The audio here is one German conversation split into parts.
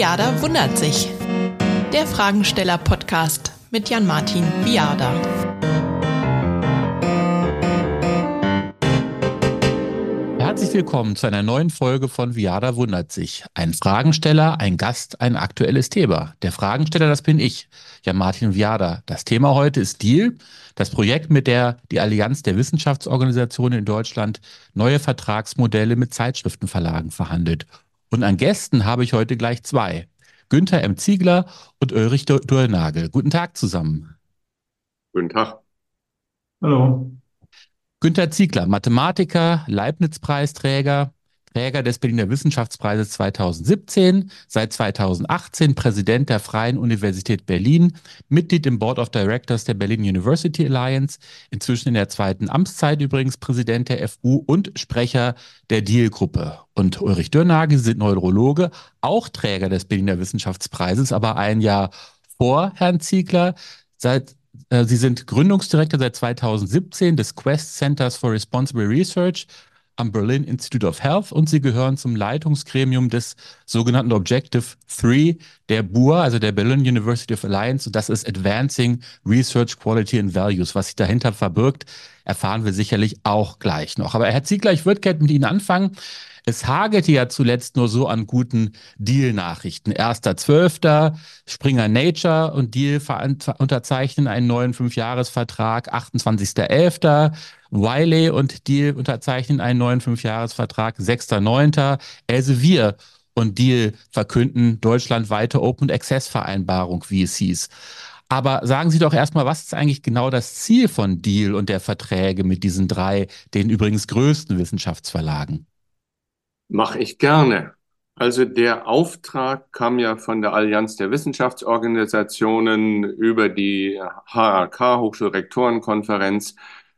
Viada wundert sich. Der Fragensteller-Podcast mit Jan-Martin Viada. Herzlich willkommen zu einer neuen Folge von Viada wundert sich. Ein Fragensteller, ein Gast, ein aktuelles Thema. Der Fragensteller, das bin ich, Jan-Martin Viada. Das Thema heute ist Deal, das Projekt, mit der die Allianz der Wissenschaftsorganisationen in Deutschland neue Vertragsmodelle mit Zeitschriftenverlagen verhandelt. Und an Gästen habe ich heute gleich zwei. Günther M. Ziegler und Ulrich Durlnagel. Guten Tag zusammen. Guten Tag. Hallo. Günther Ziegler, Mathematiker, Leibniz-Preisträger, Träger des Berliner Wissenschaftspreises 2017, seit 2018 Präsident der Freien Universität Berlin, Mitglied im Board of Directors der Berlin University Alliance, inzwischen in der zweiten Amtszeit übrigens Präsident der FU und Sprecher der Deal-Gruppe. Und Ulrich Dürnagel, Sie sind Neurologe, auch Träger des Berliner Wissenschaftspreises, aber ein Jahr vor Herrn Ziegler. Seit äh, Sie sind Gründungsdirektor seit 2017 des Quest Centers for Responsible Research am Berlin Institute of Health und sie gehören zum Leitungsgremium des sogenannten Objective 3 der BUA, also der Berlin University of Alliance. Und das ist Advancing Research Quality and Values. Was sich dahinter verbirgt, erfahren wir sicherlich auch gleich noch. Aber Herr Ziegler, ich würde gerne mit Ihnen anfangen. Es hagelte ja zuletzt nur so an guten Deal-Nachrichten. 1.12. Springer Nature und Deal unterzeichnen einen neuen Fünfjahresvertrag. 28.11. Wiley und Deal unterzeichnen einen neuen Fünfjahresvertrag. 6.9. Elsevier und Deal verkünden deutschlandweite Open Access Vereinbarung, wie es hieß. Aber sagen Sie doch erstmal, was ist eigentlich genau das Ziel von Deal und der Verträge mit diesen drei, den übrigens größten Wissenschaftsverlagen? Mache ich gerne. Also der Auftrag kam ja von der Allianz der Wissenschaftsorganisationen über die HRK, Hochschulrektorenkonferenz,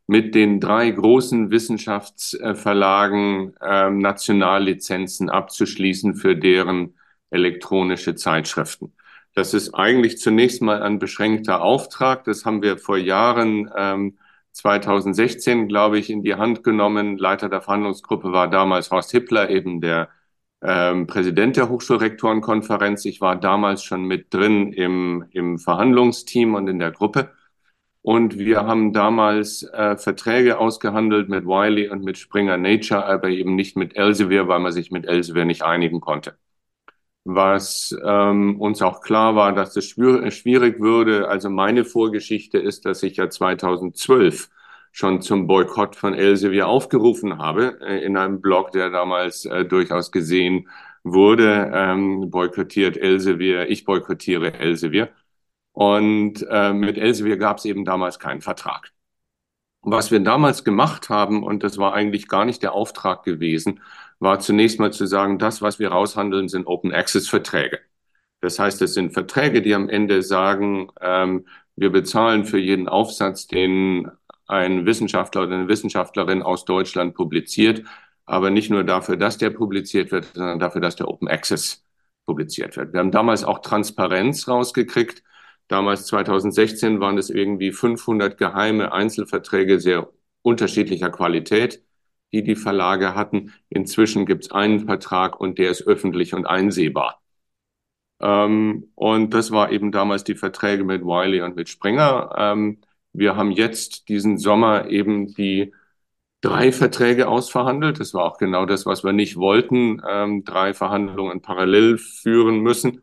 mit den drei großen Wissenschaftsverlagen äh, Nationallizenzen abzuschließen für deren elektronische Zeitschriften. Das ist eigentlich zunächst mal ein beschränkter Auftrag. Das haben wir vor Jahren ähm, 2016, glaube ich, in die Hand genommen. Leiter der Verhandlungsgruppe war damals Horst Hippler, eben der ähm, Präsident der Hochschulrektorenkonferenz. Ich war damals schon mit drin im, im Verhandlungsteam und in der Gruppe. Und wir haben damals äh, Verträge ausgehandelt mit Wiley und mit Springer Nature, aber eben nicht mit Elsevier, weil man sich mit Elsevier nicht einigen konnte was ähm, uns auch klar war, dass es schwierig würde. Also meine Vorgeschichte ist, dass ich ja 2012 schon zum Boykott von Elsevier aufgerufen habe, äh, in einem Blog, der damals äh, durchaus gesehen wurde, ähm, boykottiert Elsevier, ich boykottiere Elsevier. Und äh, mit Elsevier gab es eben damals keinen Vertrag. Was wir damals gemacht haben, und das war eigentlich gar nicht der Auftrag gewesen, war zunächst mal zu sagen, das, was wir raushandeln, sind Open Access Verträge. Das heißt, es sind Verträge, die am Ende sagen, ähm, wir bezahlen für jeden Aufsatz, den ein Wissenschaftler oder eine Wissenschaftlerin aus Deutschland publiziert, aber nicht nur dafür, dass der publiziert wird, sondern dafür, dass der Open Access publiziert wird. Wir haben damals auch Transparenz rausgekriegt. Damals 2016 waren es irgendwie 500 geheime Einzelverträge sehr unterschiedlicher Qualität die die Verlage hatten. Inzwischen gibt es einen Vertrag und der ist öffentlich und einsehbar. Ähm, und das war eben damals die Verträge mit Wiley und mit Springer. Ähm, wir haben jetzt diesen Sommer eben die drei Verträge ausverhandelt. Das war auch genau das, was wir nicht wollten, ähm, drei Verhandlungen parallel führen müssen,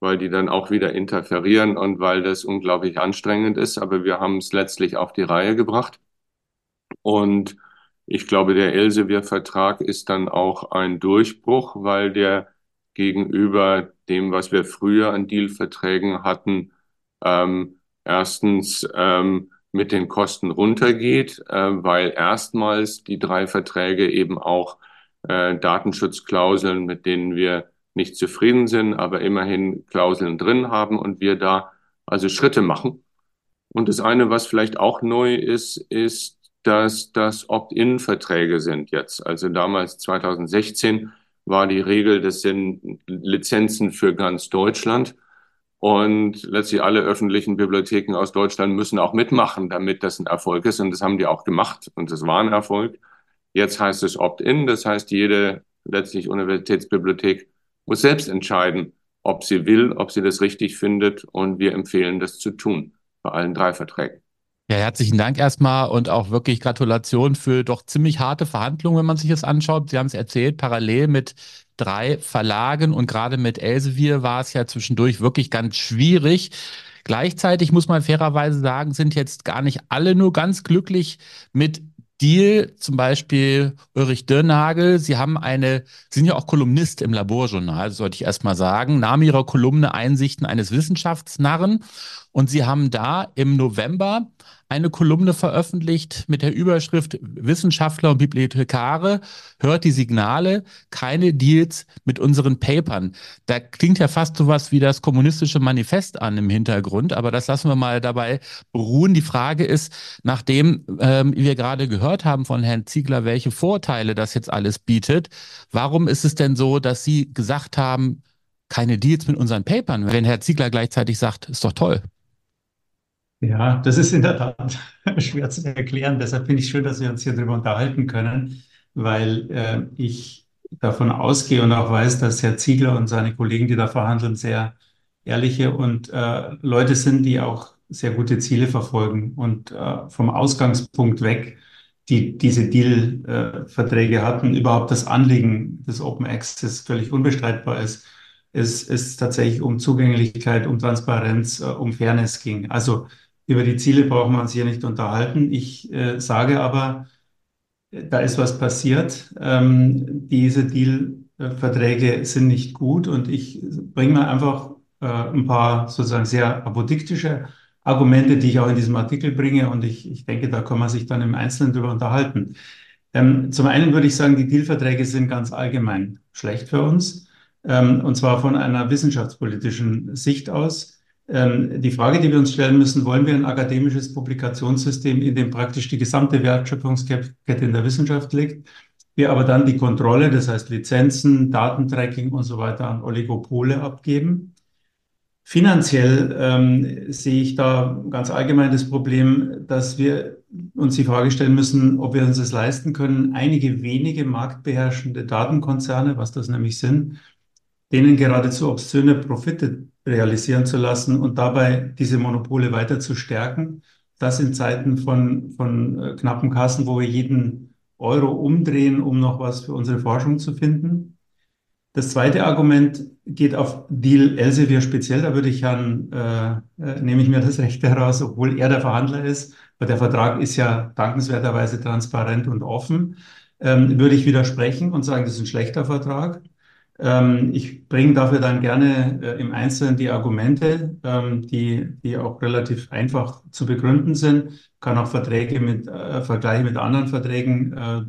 weil die dann auch wieder interferieren und weil das unglaublich anstrengend ist. Aber wir haben es letztlich auf die Reihe gebracht. Und ich glaube, der Elsevier-Vertrag ist dann auch ein Durchbruch, weil der gegenüber dem, was wir früher an Dealverträgen hatten, ähm, erstens ähm, mit den Kosten runtergeht, äh, weil erstmals die drei Verträge eben auch äh, Datenschutzklauseln, mit denen wir nicht zufrieden sind, aber immerhin Klauseln drin haben und wir da also Schritte machen. Und das eine, was vielleicht auch neu ist, ist, dass das Opt-in-Verträge sind jetzt. Also damals 2016 war die Regel, das sind Lizenzen für ganz Deutschland. Und letztlich alle öffentlichen Bibliotheken aus Deutschland müssen auch mitmachen, damit das ein Erfolg ist. Und das haben die auch gemacht. Und das war ein Erfolg. Jetzt heißt es Opt-in. Das heißt, jede letztlich Universitätsbibliothek muss selbst entscheiden, ob sie will, ob sie das richtig findet. Und wir empfehlen, das zu tun bei allen drei Verträgen. Ja, herzlichen Dank erstmal und auch wirklich Gratulation für doch ziemlich harte Verhandlungen, wenn man sich das anschaut. Sie haben es erzählt, parallel mit drei Verlagen und gerade mit Elsevier war es ja zwischendurch wirklich ganz schwierig. Gleichzeitig muss man fairerweise sagen, sind jetzt gar nicht alle nur ganz glücklich mit Deal, zum Beispiel Ulrich Dirnagel, Sie haben eine, Sie sind ja auch Kolumnist im Laborjournal, sollte ich erst mal sagen, Name Ihrer Kolumne Einsichten eines Wissenschaftsnarren. Und Sie haben da im November eine Kolumne veröffentlicht mit der Überschrift Wissenschaftler und Bibliothekare hört die Signale, keine Deals mit unseren Papern. Da klingt ja fast sowas wie das kommunistische Manifest an im Hintergrund, aber das lassen wir mal dabei beruhen. Die Frage ist, nachdem ähm, wir gerade gehört haben von Herrn Ziegler, welche Vorteile das jetzt alles bietet, warum ist es denn so, dass Sie gesagt haben, keine Deals mit unseren Papern, wenn Herr Ziegler gleichzeitig sagt, ist doch toll. Ja, das ist in der Tat schwer zu erklären. Deshalb finde ich schön, dass wir uns hier darüber unterhalten können, weil äh, ich davon ausgehe und auch weiß, dass Herr Ziegler und seine Kollegen, die da verhandeln, sehr ehrliche und äh, Leute sind, die auch sehr gute Ziele verfolgen und äh, vom Ausgangspunkt weg, die diese Deal-Verträge hatten, überhaupt das Anliegen des Open Access völlig unbestreitbar ist, es, es tatsächlich um Zugänglichkeit, um Transparenz, äh, um Fairness ging. Also über die Ziele brauchen wir uns hier nicht unterhalten. Ich äh, sage aber, da ist was passiert. Ähm, diese Deal-Verträge sind nicht gut und ich bringe mal einfach äh, ein paar sozusagen sehr apodiktische Argumente, die ich auch in diesem Artikel bringe und ich, ich denke, da kann man sich dann im Einzelnen darüber unterhalten. Ähm, zum einen würde ich sagen, die Deal-Verträge sind ganz allgemein schlecht für uns ähm, und zwar von einer wissenschaftspolitischen Sicht aus. Ähm, die Frage, die wir uns stellen müssen, wollen wir ein akademisches Publikationssystem, in dem praktisch die gesamte Wertschöpfungskette in der Wissenschaft liegt, wir aber dann die Kontrolle, das heißt Lizenzen, Datentracking und so weiter an Oligopole abgeben? Finanziell ähm, sehe ich da ganz allgemein das Problem, dass wir uns die Frage stellen müssen, ob wir uns es leisten können, einige wenige marktbeherrschende Datenkonzerne, was das nämlich sind, denen geradezu obszöne Profite realisieren zu lassen und dabei diese Monopole weiter zu stärken. Das in Zeiten von, von äh, knappen Kassen, wo wir jeden Euro umdrehen, um noch was für unsere Forschung zu finden. Das zweite Argument geht auf Deal Elsevier speziell. Da würde ich Herrn, äh, äh, nehme ich mir das Recht heraus, obwohl er der Verhandler ist, weil der Vertrag ist ja dankenswerterweise transparent und offen, ähm, würde ich widersprechen und sagen, das ist ein schlechter Vertrag. Ähm, ich bringe dafür dann gerne äh, im Einzelnen die Argumente, ähm, die, die auch relativ einfach zu begründen sind. Kann auch Verträge mit, äh, Vergleiche mit anderen Verträgen äh,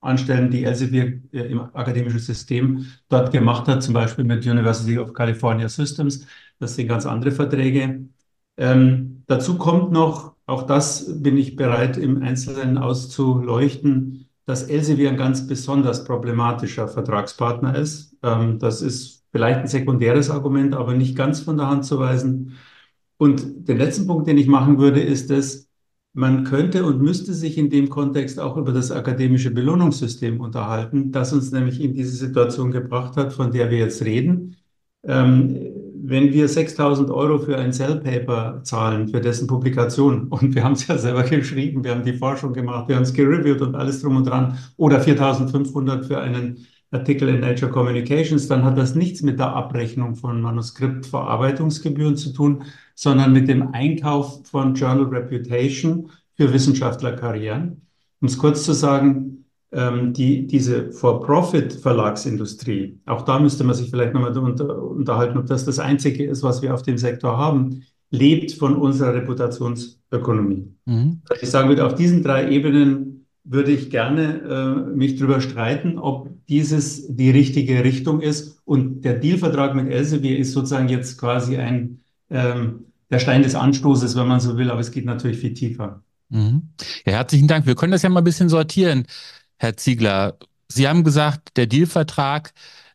anstellen, die Elsevier äh, im akademischen System dort gemacht hat, zum Beispiel mit University of California Systems. Das sind ganz andere Verträge. Ähm, dazu kommt noch, auch das bin ich bereit im Einzelnen auszuleuchten, dass Elsevier ein ganz besonders problematischer Vertragspartner ist. Ähm, das ist vielleicht ein sekundäres Argument, aber nicht ganz von der Hand zu weisen. Und den letzten Punkt, den ich machen würde, ist dass man könnte und müsste sich in dem Kontext auch über das akademische Belohnungssystem unterhalten, das uns nämlich in diese Situation gebracht hat, von der wir jetzt reden. Ähm, wenn wir 6000 Euro für ein Cell Paper zahlen, für dessen Publikation, und wir haben es ja selber geschrieben, wir haben die Forschung gemacht, wir haben es gereviewt und alles drum und dran, oder 4500 für einen Artikel in Nature Communications, dann hat das nichts mit der Abrechnung von Manuskriptverarbeitungsgebühren zu tun, sondern mit dem Einkauf von Journal Reputation für Wissenschaftlerkarrieren. Um es kurz zu sagen, ähm, die, diese For-Profit-Verlagsindustrie, auch da müsste man sich vielleicht nochmal unter, unterhalten, ob das das Einzige ist, was wir auf dem Sektor haben, lebt von unserer Reputationsökonomie. Mhm. Ich sagen würde, auf diesen drei Ebenen würde ich gerne äh, mich darüber streiten, ob dieses die richtige Richtung ist. Und der Dealvertrag mit Elsevier ist sozusagen jetzt quasi ein ähm, der Stein des Anstoßes, wenn man so will, aber es geht natürlich viel tiefer. Mhm. Ja, herzlichen Dank. Wir können das ja mal ein bisschen sortieren. Herr Ziegler, Sie haben gesagt, der Dealvertrag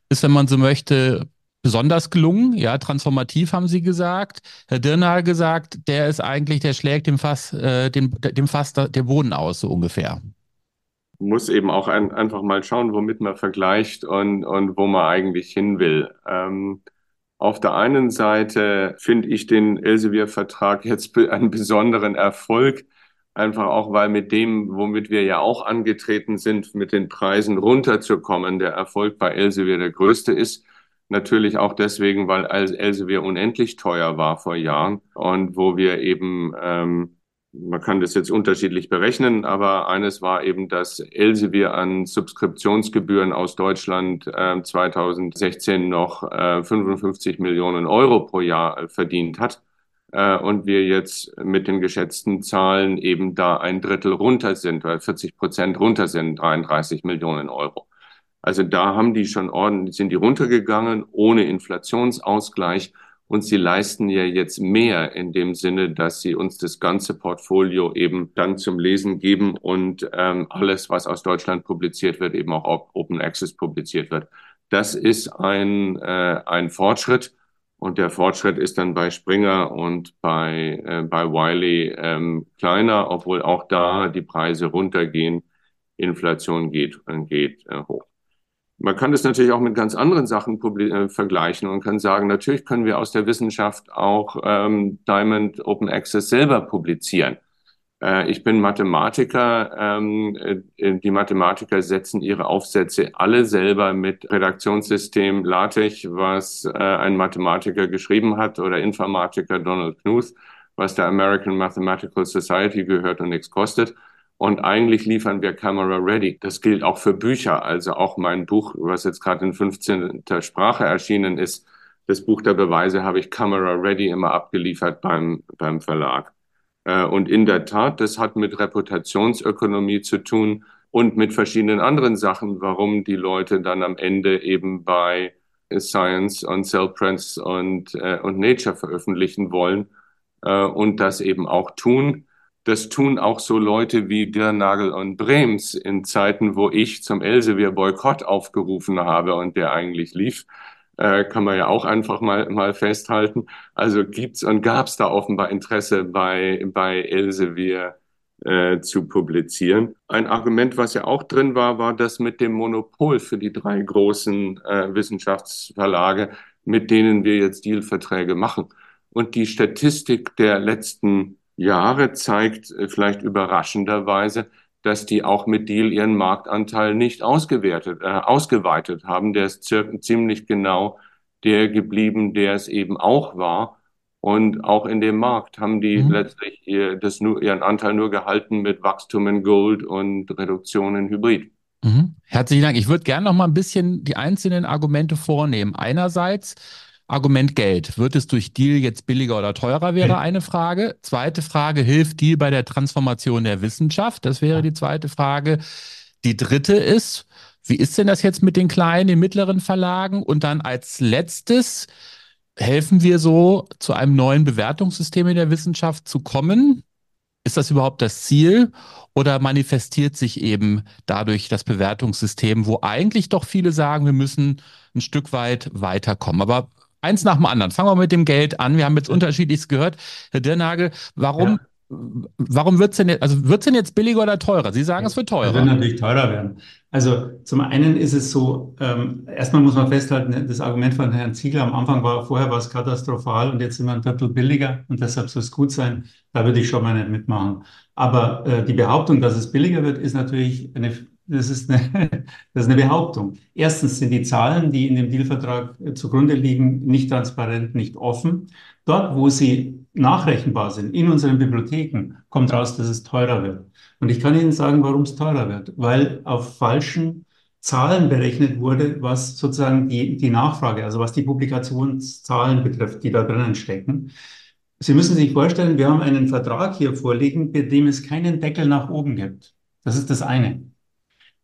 ist, wenn man so möchte, besonders gelungen, ja, transformativ haben Sie gesagt. Herr Dirner hat gesagt, der ist eigentlich, der schlägt dem Fass, äh, dem, dem Fass der Boden aus, so ungefähr. Muss eben auch ein, einfach mal schauen, womit man vergleicht und, und wo man eigentlich hin will. Ähm, Auf der einen Seite finde ich den Elsevier-Vertrag jetzt einen besonderen Erfolg, einfach auch, weil mit dem, womit wir ja auch angetreten sind, mit den Preisen runterzukommen, der Erfolg bei Elsevier der größte ist. Natürlich auch deswegen, weil Elsevier unendlich teuer war vor Jahren und wo wir eben ähm, man kann das jetzt unterschiedlich berechnen, aber eines war eben, dass Elsevier an Subskriptionsgebühren aus Deutschland äh, 2016 noch äh, 55 Millionen Euro pro Jahr verdient hat. Äh, und wir jetzt mit den geschätzten Zahlen eben da ein Drittel runter sind, weil 40 Prozent runter sind, 33 Millionen Euro. Also da haben die schon ordentlich, sind die runtergegangen ohne Inflationsausgleich und sie leisten ja jetzt mehr in dem Sinne, dass sie uns das ganze Portfolio eben dann zum Lesen geben und ähm, alles, was aus Deutschland publiziert wird, eben auch Open Access publiziert wird. Das ist ein, äh, ein Fortschritt. Und der Fortschritt ist dann bei Springer und bei, äh, bei Wiley ähm, kleiner, obwohl auch da die Preise runtergehen. Inflation geht, geht äh, hoch. Man kann das natürlich auch mit ganz anderen Sachen äh, vergleichen und kann sagen, natürlich können wir aus der Wissenschaft auch ähm, Diamond Open Access selber publizieren. Äh, ich bin Mathematiker. Ähm, äh, die Mathematiker setzen ihre Aufsätze alle selber mit Redaktionssystem LaTeX, was äh, ein Mathematiker geschrieben hat, oder Informatiker Donald Knuth, was der American Mathematical Society gehört und nichts kostet. Und eigentlich liefern wir Camera Ready. Das gilt auch für Bücher. Also auch mein Buch, was jetzt gerade in 15. Sprache erschienen ist, das Buch der Beweise habe ich Camera Ready immer abgeliefert beim, beim Verlag. Äh, und in der Tat, das hat mit Reputationsökonomie zu tun und mit verschiedenen anderen Sachen, warum die Leute dann am Ende eben bei Science und Cell Prints und, äh, und Nature veröffentlichen wollen äh, und das eben auch tun. Das tun auch so Leute wie Dirnagel und Brems in Zeiten, wo ich zum Elsevier-Boykott aufgerufen habe und der eigentlich lief. Äh, kann man ja auch einfach mal, mal festhalten. Also gibt's und gab's da offenbar Interesse bei, bei Elsevier äh, zu publizieren. Ein Argument, was ja auch drin war, war das mit dem Monopol für die drei großen äh, Wissenschaftsverlage, mit denen wir jetzt Dealverträge machen. Und die Statistik der letzten Jahre zeigt äh, vielleicht überraschenderweise, dass die auch mit Deal ihren Marktanteil nicht ausgewertet, äh, ausgeweitet haben. Der ist ziemlich genau der geblieben, der es eben auch war. Und auch in dem Markt haben die mhm. letztlich ihr, das nur, ihren Anteil nur gehalten mit Wachstum in Gold und Reduktion in Hybrid. Mhm. Herzlichen Dank. Ich würde gerne noch mal ein bisschen die einzelnen Argumente vornehmen. Einerseits Argument Geld. Wird es durch Deal jetzt billiger oder teurer, wäre eine Frage. Zweite Frage, hilft Deal bei der Transformation der Wissenschaft? Das wäre die zweite Frage. Die dritte ist, wie ist denn das jetzt mit den kleinen, den mittleren Verlagen? Und dann als letztes, helfen wir so zu einem neuen Bewertungssystem in der Wissenschaft zu kommen? Ist das überhaupt das Ziel oder manifestiert sich eben dadurch das Bewertungssystem, wo eigentlich doch viele sagen, wir müssen ein Stück weit weiterkommen? Aber eins nach dem anderen. Fangen wir mit dem Geld an. Wir haben jetzt unterschiedliches gehört. Herr Dirnagel, warum, ja. warum wird es denn, jetzt, also wird's denn jetzt billiger oder teurer? Sie sagen, es wird teurer. Es wird natürlich teurer werden. Also zum einen ist es so, ähm, erstmal muss man festhalten, das Argument von Herrn Ziegler am Anfang war, vorher war es katastrophal und jetzt sind wir ein Drittel billiger und deshalb soll es gut sein. Da würde ich schon mal nicht mitmachen. Aber äh, die Behauptung, dass es billiger wird, ist natürlich eine das ist, eine, das ist eine Behauptung. Erstens sind die Zahlen, die in dem Dealvertrag äh, zugrunde liegen, nicht transparent, nicht offen. Dort, wo sie nachrechenbar sind, in unseren Bibliotheken, kommt raus, dass es teurer wird. Und ich kann Ihnen sagen, warum es teurer wird. Weil auf falschen Zahlen berechnet wurde, was sozusagen die, die Nachfrage, also was die Publikationszahlen betrifft, die da drinnen stecken. Sie müssen sich vorstellen, wir haben einen Vertrag hier vorliegen, bei dem es keinen Deckel nach oben gibt. Das ist das eine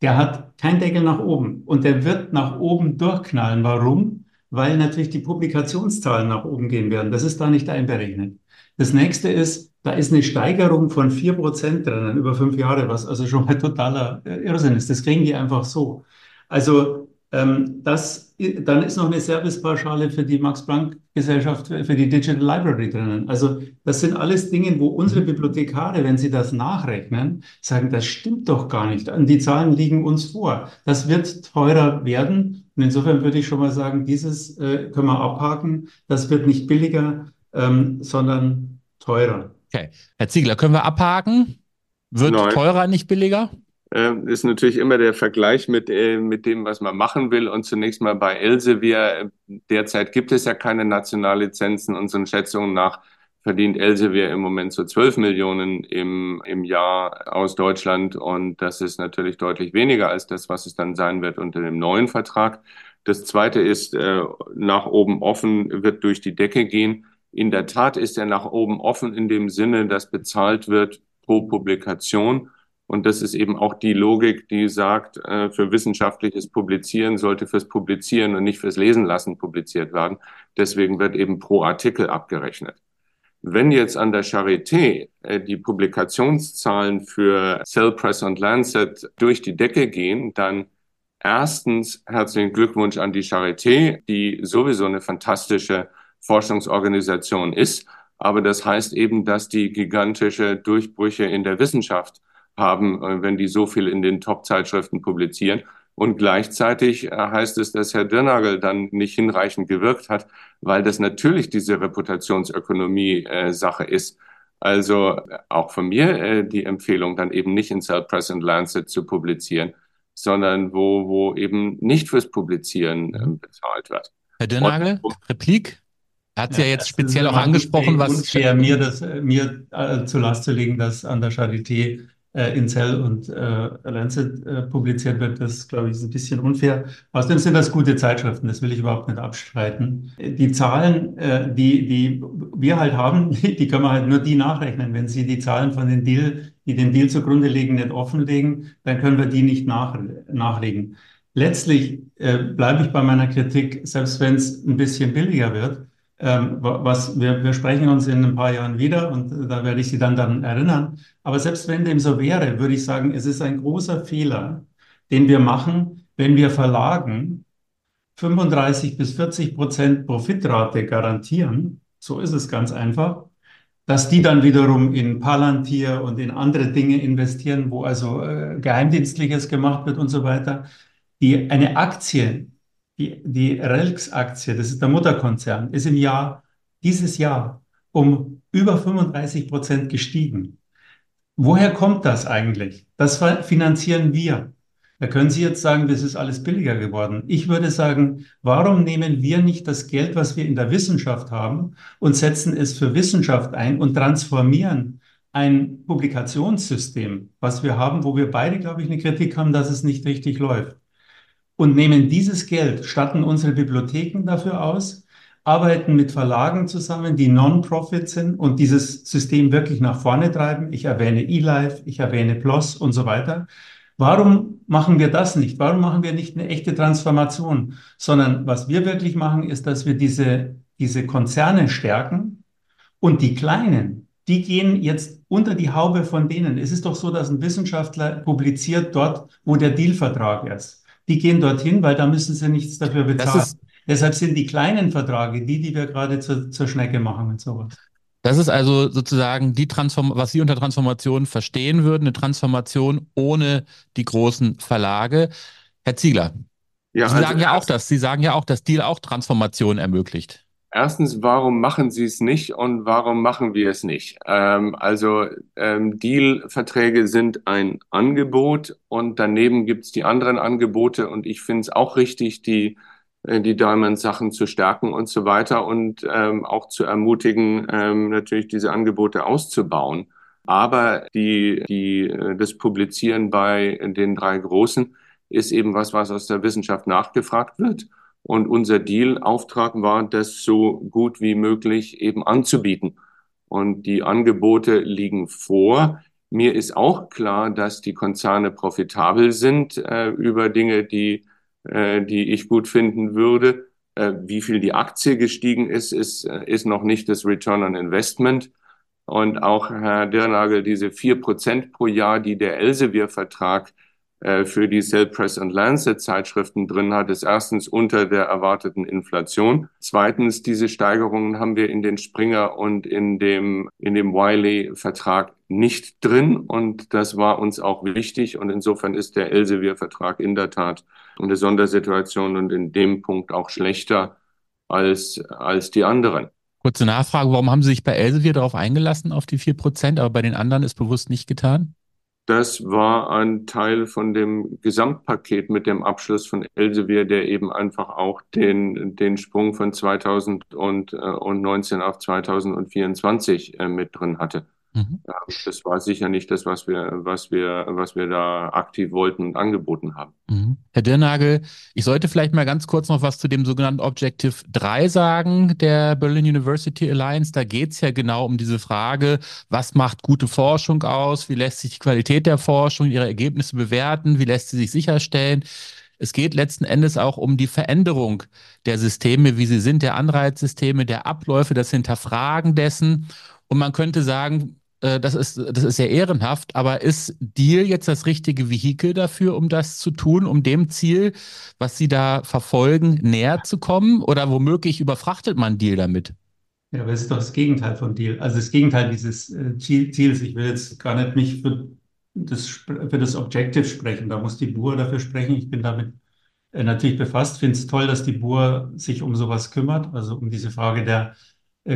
der hat keinen Deckel nach oben und der wird nach oben durchknallen. Warum? Weil natürlich die Publikationszahlen nach oben gehen werden. Das ist da nicht einberechnet. Das nächste ist, da ist eine Steigerung von vier Prozent drinnen über fünf Jahre, was also schon mal totaler äh, Irrsinn ist. Das kriegen die einfach so. Also Ähm, das, dann ist noch eine Servicepauschale für die Max-Planck-Gesellschaft, für die Digital Library drinnen. Also das sind alles Dinge, wo unsere Bibliothekare, wenn sie das nachrechnen, sagen, das stimmt doch gar nicht. Die Zahlen liegen uns vor. Das wird teurer werden. Und insofern würde ich schon mal sagen, dieses äh, können wir abhaken. Das wird nicht billiger, ähm, sondern teurer. Okay. Herr Ziegler, können wir abhaken? Wird Nein. teurer, nicht billiger? Äh, ist natürlich immer der Vergleich mit, äh, mit dem, was man machen will. Und zunächst mal bei Elsevier, derzeit gibt es ja keine Nationallizenzen. Unseren Schätzungen nach verdient Elsevier im Moment so 12 Millionen im, im Jahr aus Deutschland. Und das ist natürlich deutlich weniger als das, was es dann sein wird unter dem neuen Vertrag. Das zweite ist, äh, nach oben offen wird durch die Decke gehen. In der Tat ist er nach oben offen in dem Sinne, dass bezahlt wird pro Publikation. Und das ist eben auch die Logik, die sagt, äh, für wissenschaftliches Publizieren sollte fürs Publizieren und nicht fürs Lesen lassen publiziert werden. Deswegen wird eben pro Artikel abgerechnet. Wenn jetzt an der Charité äh, die Publikationszahlen für Cell Press und Lancet durch die Decke gehen, dann erstens herzlichen Glückwunsch an die Charité, die sowieso eine fantastische Forschungsorganisation ist. Aber das heißt eben, dass die gigantische Durchbrüche in der Wissenschaft haben, äh, wenn die so viel in den Top-Zeitschriften publizieren. Und gleichzeitig äh, heißt es, dass Herr Dirnagel dann nicht hinreichend gewirkt hat, weil das natürlich diese Reputationsökonomie-Sache äh, ist. Also auch von mir die Empfehlung, dann eben nicht in Cell Press und Lancet zu publizieren, sondern wo, wo eben nicht fürs Publizieren bezahlt wird. Herr Dirnagel, Replik? Er hat es ja, ja, jetzt speziell auch angesprochen, was. Unfair, mir, das, mir äh, zu Last zu legen, dass an der Charité äh, in Cell und äh, Lancet äh, publiziert wird, das glaube ich ist ein bisschen unfair. Außerdem sind das gute Zeitschriften, das will ich überhaupt nicht abstreiten. Die Zahlen, äh, die, die wir halt haben, die können wir halt nur die nachrechnen. Wenn Sie die Zahlen von den Deal, die den Deal zugrunde legen, nicht offenlegen, dann können wir die nicht nach, nachlegen. Letztlich äh, bleibe ich bei meiner Kritik, selbst wenn es ein bisschen billiger wird, ähm, was, wir, wir sprechen uns in ein paar Jahren wieder und äh, da werde ich Sie dann daran erinnern. Aber selbst wenn dem so wäre, würde ich sagen, es ist ein großer Fehler, den wir machen, wenn wir Verlagen 35 bis 40 Prozent Profitrate garantieren. So ist es ganz einfach. Dass die dann wiederum in Palantir und in andere Dinge investieren, wo also äh, Geheimdienstliches gemacht wird und so weiter. Die, eine Aktie die, die Relx-Aktie, das ist der Mutterkonzern, ist im Jahr, dieses Jahr um über 35 Prozent gestiegen. Woher kommt das eigentlich? Das finanzieren wir. Da können Sie jetzt sagen, das ist alles billiger geworden. Ich würde sagen, warum nehmen wir nicht das Geld, was wir in der Wissenschaft haben, und setzen es für Wissenschaft ein und transformieren ein Publikationssystem, was wir haben, wo wir beide, glaube ich, eine Kritik haben, dass es nicht richtig läuft und nehmen dieses Geld, statten unsere Bibliotheken dafür aus, arbeiten mit Verlagen zusammen, die Non-Profit sind und dieses System wirklich nach vorne treiben. Ich erwähne eLife, ich erwähne PLOS und so weiter. Warum machen wir das nicht? Warum machen wir nicht eine echte Transformation? Sondern was wir wirklich machen, ist, dass wir diese, diese Konzerne stärken und die Kleinen, die gehen jetzt unter die Haube von denen. Es ist doch so, dass ein Wissenschaftler publiziert dort, wo der Dealvertrag ist die gehen dorthin, weil da müssen sie nichts dafür bezahlen. Deshalb sind die kleinen Verträge die, die wir gerade zur, zur Schnecke machen und sowas. Das ist also sozusagen die Transform was Sie unter Transformation verstehen würden, eine Transformation ohne die großen Verlage. Herr Ziegler, ja, Sie also sagen ja auch das, Sie sagen ja auch, dass Deal auch Transformation ermöglicht. Erstens, warum machen Sie es nicht und warum machen wir es nicht? Ähm, also ähm, Deal-Verträge sind ein Angebot und daneben gibt es die anderen Angebote und ich finde es auch richtig, die, äh, die Diamond-Sachen zu stärken und so weiter und ähm, auch zu ermutigen, ähm, natürlich diese Angebote auszubauen. Aber die, die, äh, das Publizieren bei den drei Großen ist eben was, was aus der Wissenschaft nachgefragt wird. Und unser Deal-Auftrag war, das so gut wie möglich eben anzubieten. Und die Angebote liegen vor. Mir ist auch klar, dass die Konzerne profitabel sind äh, über Dinge, die, äh, die ich gut finden würde. Äh, wie viel die Aktie gestiegen ist, ist, äh, ist noch nicht das Return on Investment. Und auch Herr Dirnagel, diese vier Prozent pro Jahr, die der Elsevier-Vertrag für die Cell Press und Lancet Zeitschriften drin hat, ist erstens unter der erwarteten Inflation. Zweitens, diese Steigerungen haben wir in den Springer und in dem, in dem Wiley Vertrag nicht drin. Und das war uns auch wichtig. Und insofern ist der Elsevier Vertrag in der Tat eine Sondersituation und in dem Punkt auch schlechter als, als die anderen. Kurze Nachfrage, warum haben Sie sich bei Elsevier darauf eingelassen, auf die vier Prozent, aber bei den anderen ist bewusst nicht getan? Das war ein Teil von dem Gesamtpaket mit dem Abschluss von Elsevier, der eben einfach auch den, den Sprung von 2019 auf 2024 äh, mit drin hatte. Mhm. Das war sicher nicht das, was wir, was wir, was wir da aktiv wollten und angeboten haben. Mhm. Herr Dirnagel, ich sollte vielleicht mal ganz kurz noch was zu dem sogenannten Objective 3 sagen, der Berlin University Alliance. Da geht es ja genau um diese Frage, was macht gute Forschung aus? Wie lässt sich die Qualität der Forschung, ihre Ergebnisse bewerten? Wie lässt sie sich sicherstellen? Es geht letzten Endes auch um die Veränderung der Systeme, wie sie sind, der Anreizsysteme, der Abläufe, das Hinterfragen dessen. Und man könnte sagen, äh, das ist, das ist sehr ehrenhaft, aber ist Deal jetzt das richtige Vehikel dafür, um das zu tun, um dem Ziel, was Sie da verfolgen, näher zu kommen? Oder womöglich überfrachtet man Deal damit? Ja, aber es ist doch das Gegenteil von Deal. Also das Gegenteil dieses äh, Ziels. Ich will jetzt gar nicht mich für das, für das Objective sprechen. Da muss die BUR dafür sprechen. Ich bin damit äh, natürlich befasst. Finde es toll, dass die BUR sich um sowas kümmert, also um diese Frage der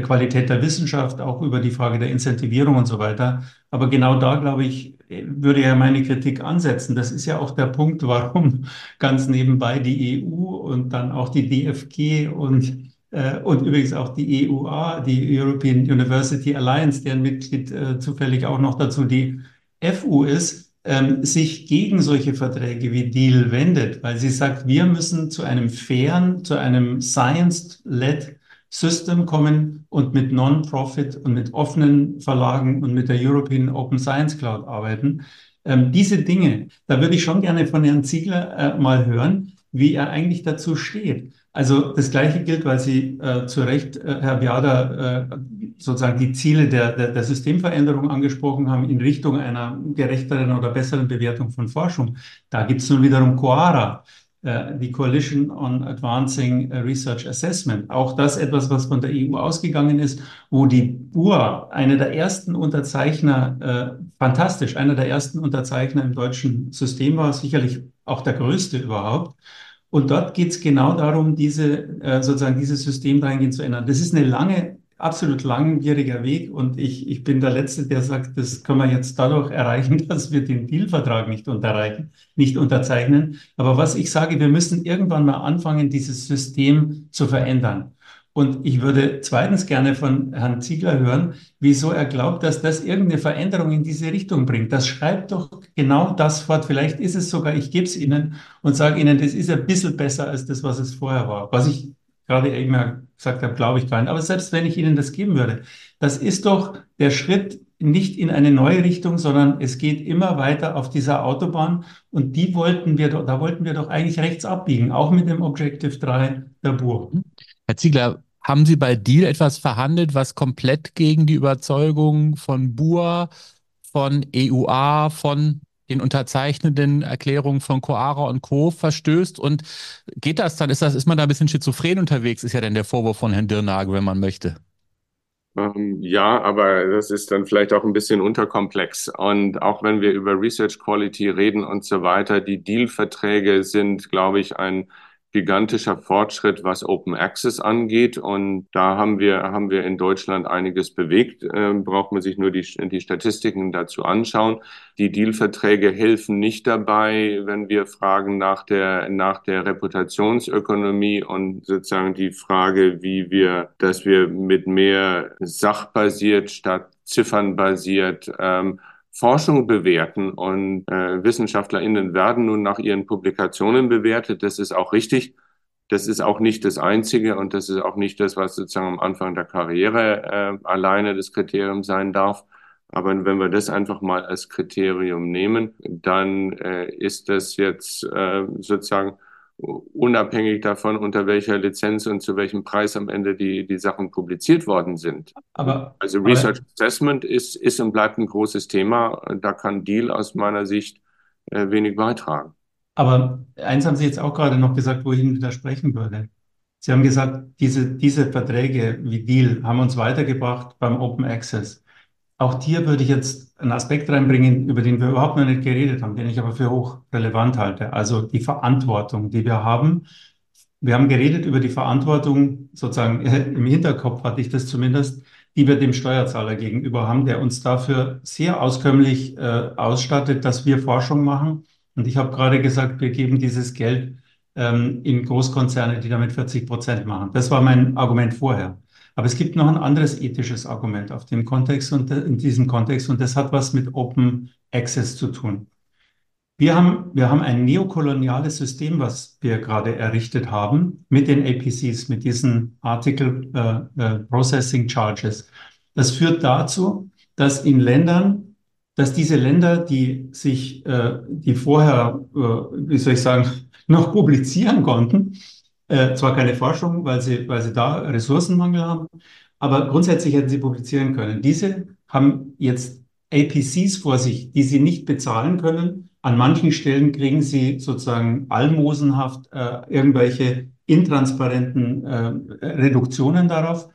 Qualität der Wissenschaft, auch über die Frage der Incentivierung und so weiter. Aber genau da, glaube ich, würde ja meine Kritik ansetzen. Das ist ja auch der Punkt, warum ganz nebenbei die EU und dann auch die DFG und, äh, und übrigens auch die EUA, die European University Alliance, deren Mitglied äh, zufällig auch noch dazu die FU ist, ähm, sich gegen solche Verträge wie Deal wendet, weil sie sagt, wir müssen zu einem fairen, zu einem science-led System kommen und mit Non-Profit und mit offenen Verlagen und mit der European Open Science Cloud arbeiten. Ähm, diese Dinge, da würde ich schon gerne von Herrn Ziegler äh, mal hören, wie er eigentlich dazu steht. Also das Gleiche gilt, weil Sie äh, zu Recht, äh, Herr Biada, äh, sozusagen die Ziele der, der, der Systemveränderung angesprochen haben in Richtung einer gerechteren oder besseren Bewertung von Forschung. Da gibt es nun wiederum Coara. Äh, die Coalition on Advancing Research Assessment. Auch das etwas, was von der EU ausgegangen ist, wo die BUA, einer der ersten Unterzeichner, äh, fantastisch, einer der ersten Unterzeichner im deutschen System war, sicherlich auch der größte überhaupt. Und dort geht es genau darum, diese, äh, sozusagen dieses System dahingehend zu ändern. Das ist eine lange absolut langwieriger Weg und ich, ich bin der Letzte, der sagt, das können wir jetzt dadurch erreichen, dass wir den Dealvertrag nicht nicht unterzeichnen. Aber was ich sage, wir müssen irgendwann mal anfangen, dieses System zu verändern. Und ich würde zweitens gerne von Herrn Ziegler hören, wieso er glaubt, dass das irgendeine Veränderung in diese Richtung bringt. Das schreibt doch genau das fort. Vielleicht ist es sogar, ich gebe es Ihnen und sage Ihnen, das ist ein bisschen besser als das, was es vorher war. Was ich gerade eben gesagt habe, glaube ich gar nicht. Aber selbst wenn ich Ihnen das geben würde, das ist doch der Schritt nicht in eine neue Richtung, sondern es geht immer weiter auf dieser Autobahn. Und die wollten wir, da wollten wir doch eigentlich rechts abbiegen, auch mit dem Objective 3 der BUR. Herr Ziegler, haben Sie bei Deal etwas verhandelt, was komplett gegen die Überzeugung von BUR, von EUA, von den unterzeichnenden Erklärungen von Coara und Co. verstößt. Und geht das dann? Ist, das, ist man da ein bisschen schizophren unterwegs? Ist ja dann der Vorwurf von Herrn Dirnagel, wenn man möchte. Ähm, ja, aber das ist dann vielleicht auch ein bisschen unterkomplex. Und auch wenn wir über Research Quality reden und so weiter, die Deal-Verträge sind, glaube ich, ein gigantischer Fortschritt, was Open Access angeht. Und da haben wir, haben wir in Deutschland einiges bewegt. Ähm, braucht man sich nur die, die Statistiken dazu anschauen. Die Dealverträge helfen nicht dabei, wenn wir fragen nach der, nach der Reputationsökonomie und sozusagen die Frage, wie wir, dass wir mit mehr sachbasiert statt ziffernbasiert ähm, Forschung bewerten und äh, WissenschaftlerInnen werden nun nach ihren Publikationen bewertet. Das ist auch richtig. Das ist auch nicht das Einzige und das ist auch nicht das, was sozusagen am Anfang der Karriere äh, alleine das Kriterium sein darf. Aber wenn wir das einfach mal als Kriterium nehmen, dann äh, ist das jetzt äh, sozusagen unabhängig davon, unter welcher Lizenz und zu welchem Preis am Ende die, die Sachen publiziert worden sind. Aber, also Research aber, Assessment ist, ist und bleibt ein großes Thema. Da kann Deal aus meiner Sicht äh, wenig beitragen. Aber eins haben Sie jetzt auch gerade noch gesagt, wo ich Ihnen widersprechen würde. Sie haben gesagt, diese, diese Verträge wie Deal haben uns weitergebracht beim Open Access. Auch hier würde ich jetzt einen Aspekt reinbringen, über den wir überhaupt noch nicht geredet haben, den ich aber für hoch relevant halte. Also die Verantwortung, die wir haben. Wir haben geredet über die Verantwortung, sozusagen im Hinterkopf hatte ich das zumindest, die wir dem Steuerzahler gegenüber haben, der uns dafür sehr auskömmlich äh, ausstattet, dass wir Forschung machen. Und ich habe gerade gesagt, wir geben dieses Geld ähm, in Großkonzerne, die damit 40 Prozent machen. Das war mein Argument vorher. Aber es gibt noch ein anderes ethisches Argument auf dem Kontext und in diesem Kontext und das hat was mit Open Access zu tun. Wir haben, wir haben ein neokoloniales System, was wir gerade errichtet haben mit den APCs, mit diesen Article äh, äh, Processing Charges. Das führt dazu, dass in Ländern, dass diese Länder, die sich, äh, die vorher, äh, wie soll ich sagen, noch publizieren konnten, äh, zwar keine Forschung, weil sie, weil sie da Ressourcenmangel haben, aber grundsätzlich hätten sie publizieren können. Diese haben jetzt APCs vor sich, die sie nicht bezahlen können. An manchen Stellen kriegen sie sozusagen almosenhaft äh, irgendwelche intransparenten äh, Reduktionen darauf.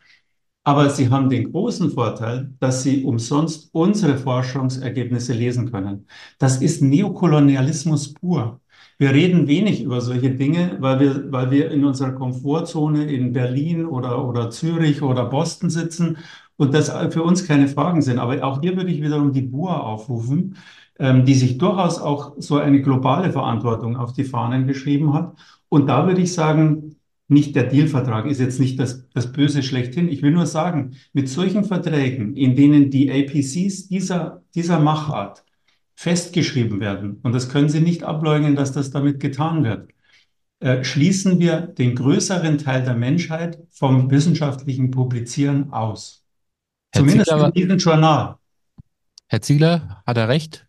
Aber sie haben den großen Vorteil, dass sie umsonst unsere Forschungsergebnisse lesen können. Das ist Neokolonialismus pur. Wir reden wenig über solche Dinge, weil wir, weil wir in unserer Komfortzone in Berlin oder, oder Zürich oder Boston sitzen und das für uns keine Fragen sind. Aber auch hier würde ich wiederum die BUA aufrufen, ähm, die sich durchaus auch so eine globale Verantwortung auf die Fahnen geschrieben hat. Und da würde ich sagen, nicht der Dealvertrag ist jetzt nicht das, das Böse schlechthin. Ich will nur sagen, mit solchen Verträgen, in denen die APCs dieser, dieser Machart festgeschrieben werden, und das können Sie nicht ableugnen, dass das damit getan wird, äh, schließen wir den größeren Teil der Menschheit vom wissenschaftlichen Publizieren aus. Herr Zumindest Ziegler, in diesem Journal. Herr Ziegler, hat er recht?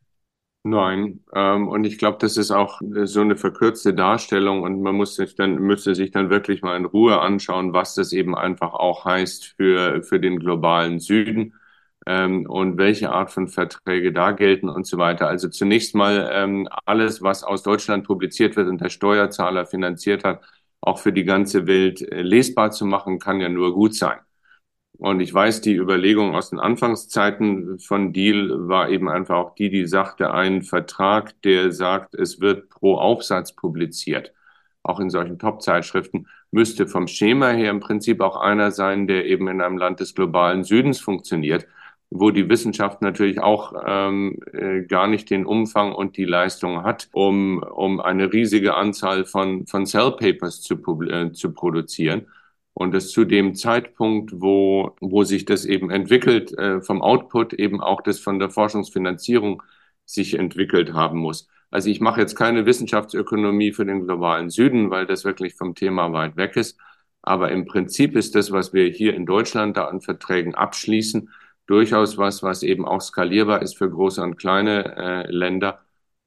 Nein, ähm, und ich glaube, das ist auch so eine verkürzte Darstellung und man muss sich dann, müsste sich dann wirklich mal in Ruhe anschauen, was das eben einfach auch heißt für, für den globalen Süden ähm, und welche Art von Verträge da gelten und so weiter. Also zunächst mal ähm, alles, was aus Deutschland publiziert wird und der Steuerzahler finanziert hat, auch für die ganze Welt äh, lesbar zu machen, kann ja nur gut sein. Und ich weiß, die Überlegung aus den Anfangszeiten von Deal war eben einfach auch die, die sagte, ein Vertrag, der sagt, es wird pro Aufsatz publiziert, auch in solchen Top-Zeitschriften, müsste vom Schema her im Prinzip auch einer sein, der eben in einem Land des globalen Südens funktioniert wo die Wissenschaft natürlich auch ähm, äh, gar nicht den Umfang und die Leistung hat, um, um eine riesige Anzahl von, von Cell Papers zu, äh, zu produzieren. Und es zu dem Zeitpunkt, wo, wo sich das eben entwickelt, äh, vom Output eben auch das von der Forschungsfinanzierung sich entwickelt haben muss. Also ich mache jetzt keine Wissenschaftsökonomie für den globalen Süden, weil das wirklich vom Thema weit weg ist. Aber im Prinzip ist das, was wir hier in Deutschland da an Verträgen abschließen, durchaus was, was eben auch skalierbar ist für große und kleine äh, Länder.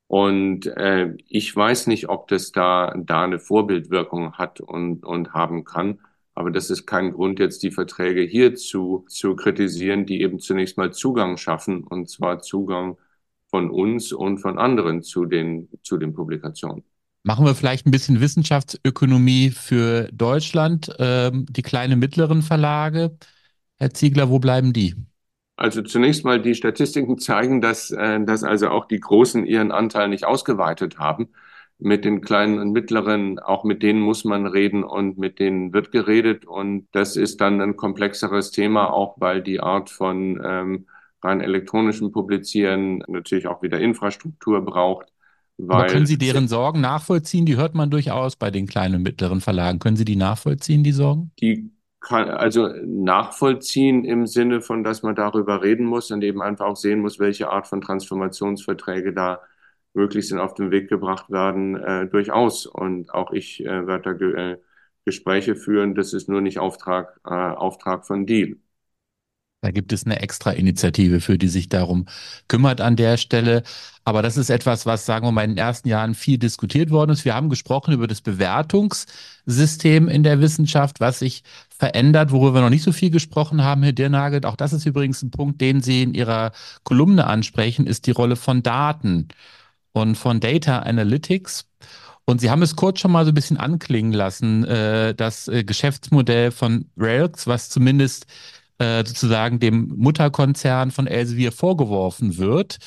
Und äh, ich weiß nicht, ob das da, da eine Vorbildwirkung hat und, und haben kann. Aber das ist kein Grund, jetzt die Verträge hier zu, zu kritisieren, die eben zunächst mal Zugang schaffen, und zwar Zugang von uns und von anderen zu den, zu den Publikationen. Machen wir vielleicht ein bisschen Wissenschaftsökonomie für Deutschland, ähm, die kleinen mittleren Verlage. Herr Ziegler, wo bleiben die? Also zunächst mal, die Statistiken zeigen, dass, äh, dass also auch die Großen ihren Anteil nicht ausgeweitet haben. Mit den kleinen und mittleren, auch mit denen muss man reden und mit denen wird geredet. Und das ist dann ein komplexeres Thema, auch weil die Art von ähm, rein elektronischen Publizieren natürlich auch wieder Infrastruktur braucht. Aber können Sie deren Sorgen nachvollziehen? Die hört man durchaus bei den kleinen und mittleren Verlagen. Können Sie die nachvollziehen, die Sorgen? Die kann, also nachvollziehen im Sinne von, dass man darüber reden muss und eben einfach auch sehen muss, welche Art von Transformationsverträge da möglich sind, auf den Weg gebracht werden, äh, durchaus. Und auch ich äh, werde da ge äh, Gespräche führen. Das ist nur nicht Auftrag, äh, Auftrag von Deal. Da gibt es eine extra Initiative, für die sich darum kümmert an der Stelle. Aber das ist etwas, was, sagen wir mal, in den ersten Jahren viel diskutiert worden ist. Wir haben gesprochen über das Bewertungssystem in der Wissenschaft, was sich verändert, worüber wir noch nicht so viel gesprochen haben, Herr Dirnagel. Auch das ist übrigens ein Punkt, den Sie in Ihrer Kolumne ansprechen, ist die Rolle von Daten. und von Data Analytics. Und Sie haben es kurz schon mal so ein bisschen anklingen lassen, äh, das äh, Geschäftsmodell von Rails, was zumindest äh, sozusagen dem Mutterkonzern von Elsevier vorgeworfen wird.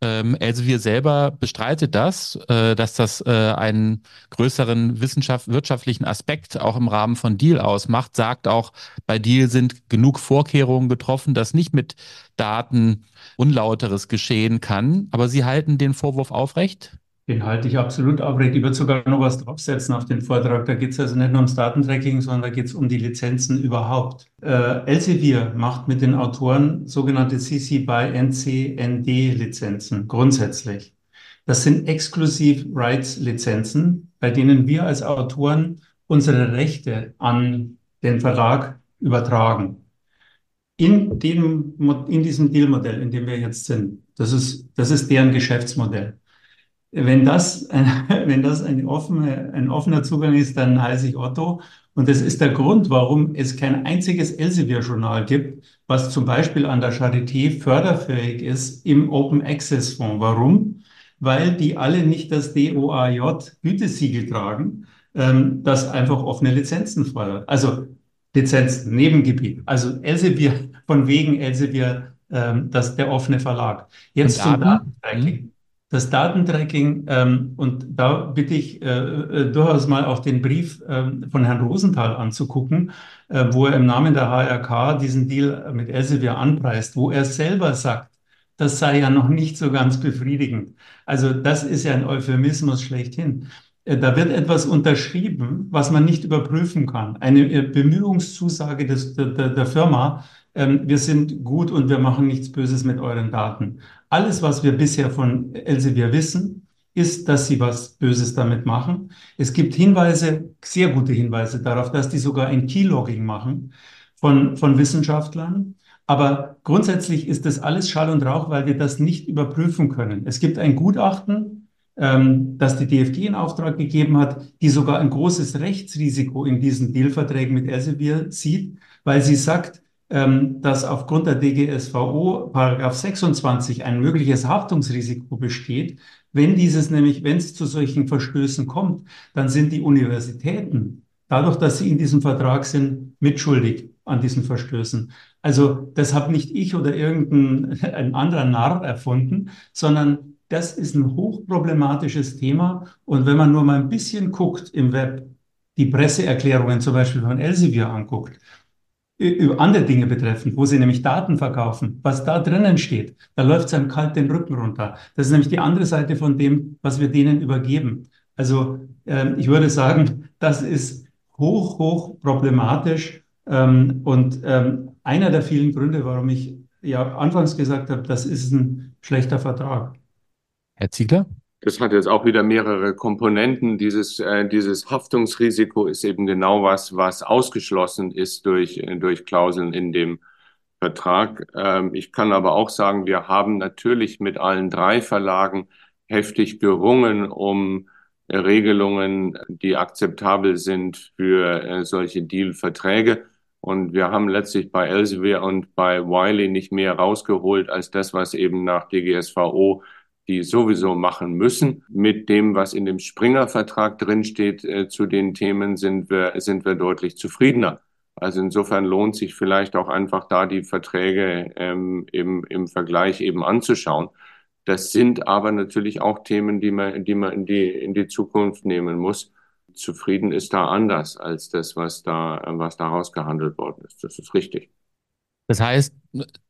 Ähm, Elsevier selber bestreitet das, äh, dass das äh, einen größeren Wissenschaft wirtschaftlichen Aspekt auch im Rahmen von Deal ausmacht, sagt auch, bei Deal sind genug Vorkehrungen getroffen, dass nicht mit Daten Unlauteres geschehen kann. Aber Sie halten den Vorwurf aufrecht? Den halte ich absolut aufrecht. Ich würde sogar noch was draufsetzen auf den Vortrag. Da geht es also nicht nur ums Datentracking, sondern da geht es um die Lizenzen überhaupt. Äh, Elsevier macht mit den Autoren sogenannte CC by NC ND Lizenzen grundsätzlich. Das sind Exclusive Rights Lizenzen, bei denen wir als Autoren unsere Rechte an den Verlag übertragen. In, dem, in diesem Dealmodell, in dem wir jetzt sind. Das ist, das ist deren Geschäftsmodell. Wenn das, wenn das ein, offene, ein offener Zugang ist, dann heiße ich Otto. Und das ist der Grund, warum es kein einziges Elsevier-Journal gibt, was zum Beispiel an der Charité förderfähig ist im Open Access Fonds. Warum? Weil die alle nicht das DOAJ-Gütesiegel tragen, ähm, das einfach offene Lizenzen fordert. Also Lizenzen, Nebengebiet. Also Elsevier, von wegen Elsevier, ähm, das der offene Verlag. Jetzt zum Datentracking das Datentracking, ähm, und da bitte ich äh, äh, durchaus mal auch den Brief ähm, von Herrn Rosenthal anzugucken, äh, wo er im Namen der HRK diesen Deal mit Elsevier anpreist, wo er selber sagt, das sei ja noch nicht so ganz befriedigend. Also das ist ja ein Euphemismus schlechthin. Äh, da wird etwas unterschrieben, was man nicht überprüfen kann. Eine äh, Bemühungszusage des, der, der Firma, ähm, wir sind gut und wir machen nichts Böses mit euren Daten. Alles, was wir bisher von Elsevier wissen, ist, dass sie was Böses damit machen. Es gibt Hinweise, sehr gute Hinweise darauf, dass die sogar ein Keylogging machen von, von Wissenschaftlern. Aber grundsätzlich ist das alles Schall und Rauch, weil wir das nicht überprüfen können. Es gibt ein Gutachten, ähm, das die DFG in Auftrag gegeben hat, die sogar ein großes Rechtsrisiko in diesen Dealverträgen mit Elsevier sieht, weil sie sagt, dass aufgrund der DGSVO Paragraph 26 ein mögliches Haftungsrisiko besteht. Wenn dieses nämlich, wenn es zu solchen Verstößen kommt, dann sind die Universitäten dadurch, dass sie in diesem Vertrag sind, mitschuldig an diesen Verstößen. Also das habe nicht ich oder irgendein ein anderer Narr erfunden, sondern das ist ein hochproblematisches Thema. Und wenn man nur mal ein bisschen guckt im Web, die Presseerklärungen zum Beispiel von Elsevier anguckt, über andere Dinge betreffend, wo sie nämlich Daten verkaufen, was da drinnen steht, da läuft es einem kalt den Rücken runter. Das ist nämlich die andere Seite von dem, was wir denen übergeben. Also ähm, ich würde sagen, das ist hoch, hoch problematisch ähm, und ähm, einer der vielen Gründe, warum ich ja anfangs gesagt habe, das ist ein schlechter Vertrag. Herr Ziegler? Das hat jetzt auch wieder mehrere Komponenten. Dieses, äh, dieses Haftungsrisiko ist eben genau was, was ausgeschlossen ist durch, durch Klauseln in dem Vertrag. Ähm, ich kann aber auch sagen, wir haben natürlich mit allen drei Verlagen heftig gerungen, um Regelungen, die akzeptabel sind für äh, solche Deal-Verträge. Und wir haben letztlich bei Elsevier und bei Wiley nicht mehr rausgeholt als das, was eben nach DGSVO die sowieso machen müssen. Mit dem, was in dem Springer-Vertrag drinsteht, äh, zu den Themen sind wir, sind wir deutlich zufriedener. Also insofern lohnt sich vielleicht auch einfach da die Verträge ähm, im, im Vergleich eben anzuschauen. Das sind aber natürlich auch Themen, die man, die man in die, in die Zukunft nehmen muss. Zufrieden ist da anders als das, was da, was da rausgehandelt worden ist. Das ist richtig. Das heißt,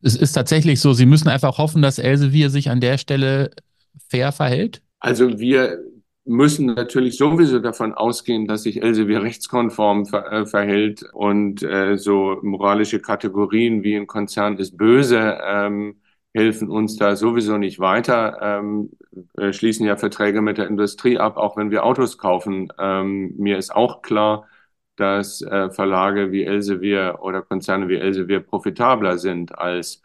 es ist tatsächlich so, Sie müssen einfach hoffen, dass Elsevier sich an der Stelle fair verhält? Also wir müssen natürlich sowieso davon ausgehen, dass sich Elsevier rechtskonform ver äh, verhält und äh, so moralische Kategorien wie ein Konzern ist böse ähm, helfen uns da sowieso nicht weiter. Ähm, wir schließen ja Verträge mit der Industrie ab, auch wenn wir Autos kaufen. Ähm, mir ist auch klar, dass äh, Verlage wie Elsevier oder Konzerne wie Elsevier profitabler sind als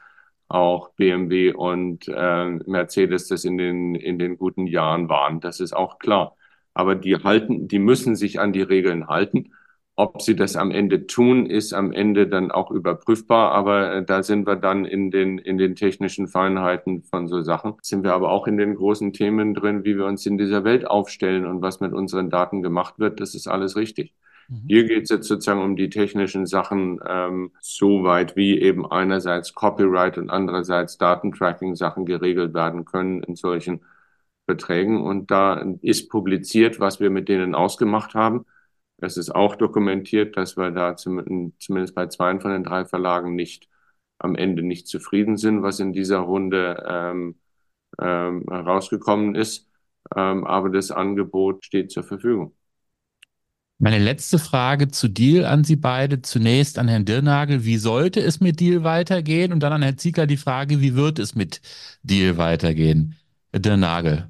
auch BMW und äh, Mercedes das in den, in den guten Jahren waren. Das ist auch klar. Aber die halten, die müssen sich an die Regeln halten. ob sie das am Ende tun, ist am Ende dann auch überprüfbar, aber äh, da sind wir dann in den, in den technischen Feinheiten von so Sachen. Sind wir aber auch in den großen Themen drin, wie wir uns in dieser Welt aufstellen und was mit unseren Daten gemacht wird. Das ist alles richtig. Mhm. Hier geht es jetzt sozusagen um die technischen Sachen, ähm, so weit wie eben einerseits Copyright und andererseits Datentracking-Sachen geregelt werden können in solchen Verträgen. Und da ist publiziert, was wir mit denen ausgemacht haben. Es ist auch dokumentiert, dass wir da zumindest bei zwei von den drei Verlagen nicht am Ende nicht zufrieden sind, was in dieser Runde ähm, ähm, herausgekommen ist. Ähm, aber das Angebot steht zur Verfügung. Meine letzte Frage zu Deal an Sie beide. Zunächst an Herrn Dirnagel. Wie sollte es mit Deal weitergehen? Und dann an Herrn Ziegler die Frage, wie wird es mit Deal weitergehen? Dirnagel,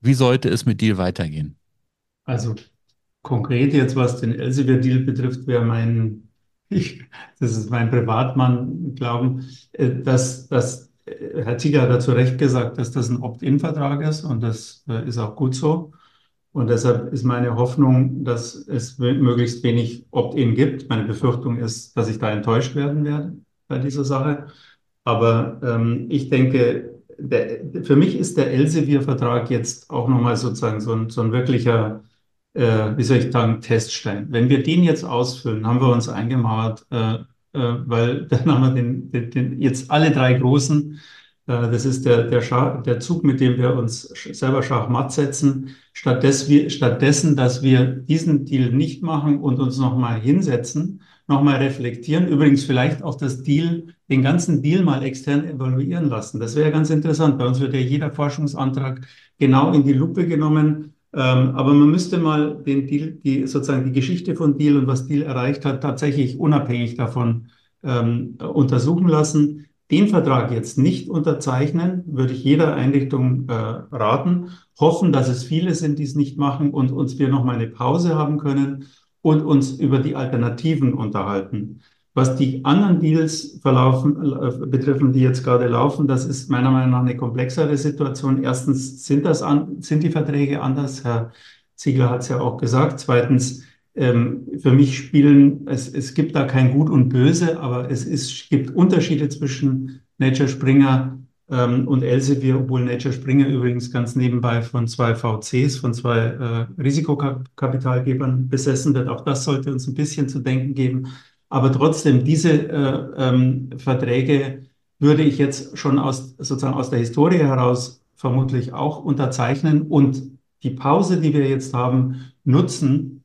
wie sollte es mit Deal weitergehen? Also Konkret jetzt, was den Elsevier-Deal betrifft, wäre mein, ich, das ist mein Privatmann, glauben, äh, dass, dass äh, Herr Ziegler hat dazu recht gesagt, dass das ein Opt-in-Vertrag ist und das äh, ist auch gut so. Und deshalb ist meine Hoffnung, dass es möglichst wenig Opt-in gibt. Meine Befürchtung ist, dass ich da enttäuscht werden werde bei dieser Sache. Aber ähm, ich denke, der, für mich ist der Elsevier-Vertrag jetzt auch nochmal sozusagen so ein, so ein wirklicher äh, wie soll ich sagen, Teststein. Wenn wir den jetzt ausfüllen, haben wir uns eingemauert, äh, äh, weil dann haben wir den, den, den, jetzt alle drei großen. Äh, das ist der, der, Schach, der Zug, mit dem wir uns selber Schachmatt setzen. Stattdessen, stattdessen, dass wir diesen Deal nicht machen und uns nochmal hinsetzen, nochmal reflektieren. Übrigens vielleicht auch das Deal, den ganzen Deal mal extern evaluieren lassen. Das wäre ganz interessant. Bei uns wird ja jeder Forschungsantrag genau in die Lupe genommen ähm, aber man müsste mal den Deal, die, sozusagen die Geschichte von Deal und was Deal erreicht hat, tatsächlich unabhängig davon ähm, untersuchen lassen. Den Vertrag jetzt nicht unterzeichnen, würde ich jeder Einrichtung äh, raten. Hoffen, dass es viele sind, die es nicht machen und uns wir noch mal eine Pause haben können und uns über die Alternativen unterhalten. Was die anderen Deals verlaufen, äh, betreffen, die jetzt gerade laufen, das ist meiner Meinung nach eine komplexere Situation. Erstens sind das an, sind die Verträge anders. Herr Ziegler hat es ja auch gesagt. Zweitens, ähm, für mich spielen, es, es gibt da kein Gut und Böse, aber es ist, gibt Unterschiede zwischen Nature Springer ähm, und Elsevier, obwohl Nature Springer übrigens ganz nebenbei von zwei VCs, von zwei äh, Risikokapitalgebern besessen wird. Auch das sollte uns ein bisschen zu denken geben. Aber trotzdem, diese äh, ähm, Verträge würde ich jetzt schon aus, sozusagen aus der Historie heraus vermutlich auch unterzeichnen und die Pause, die wir jetzt haben, nutzen,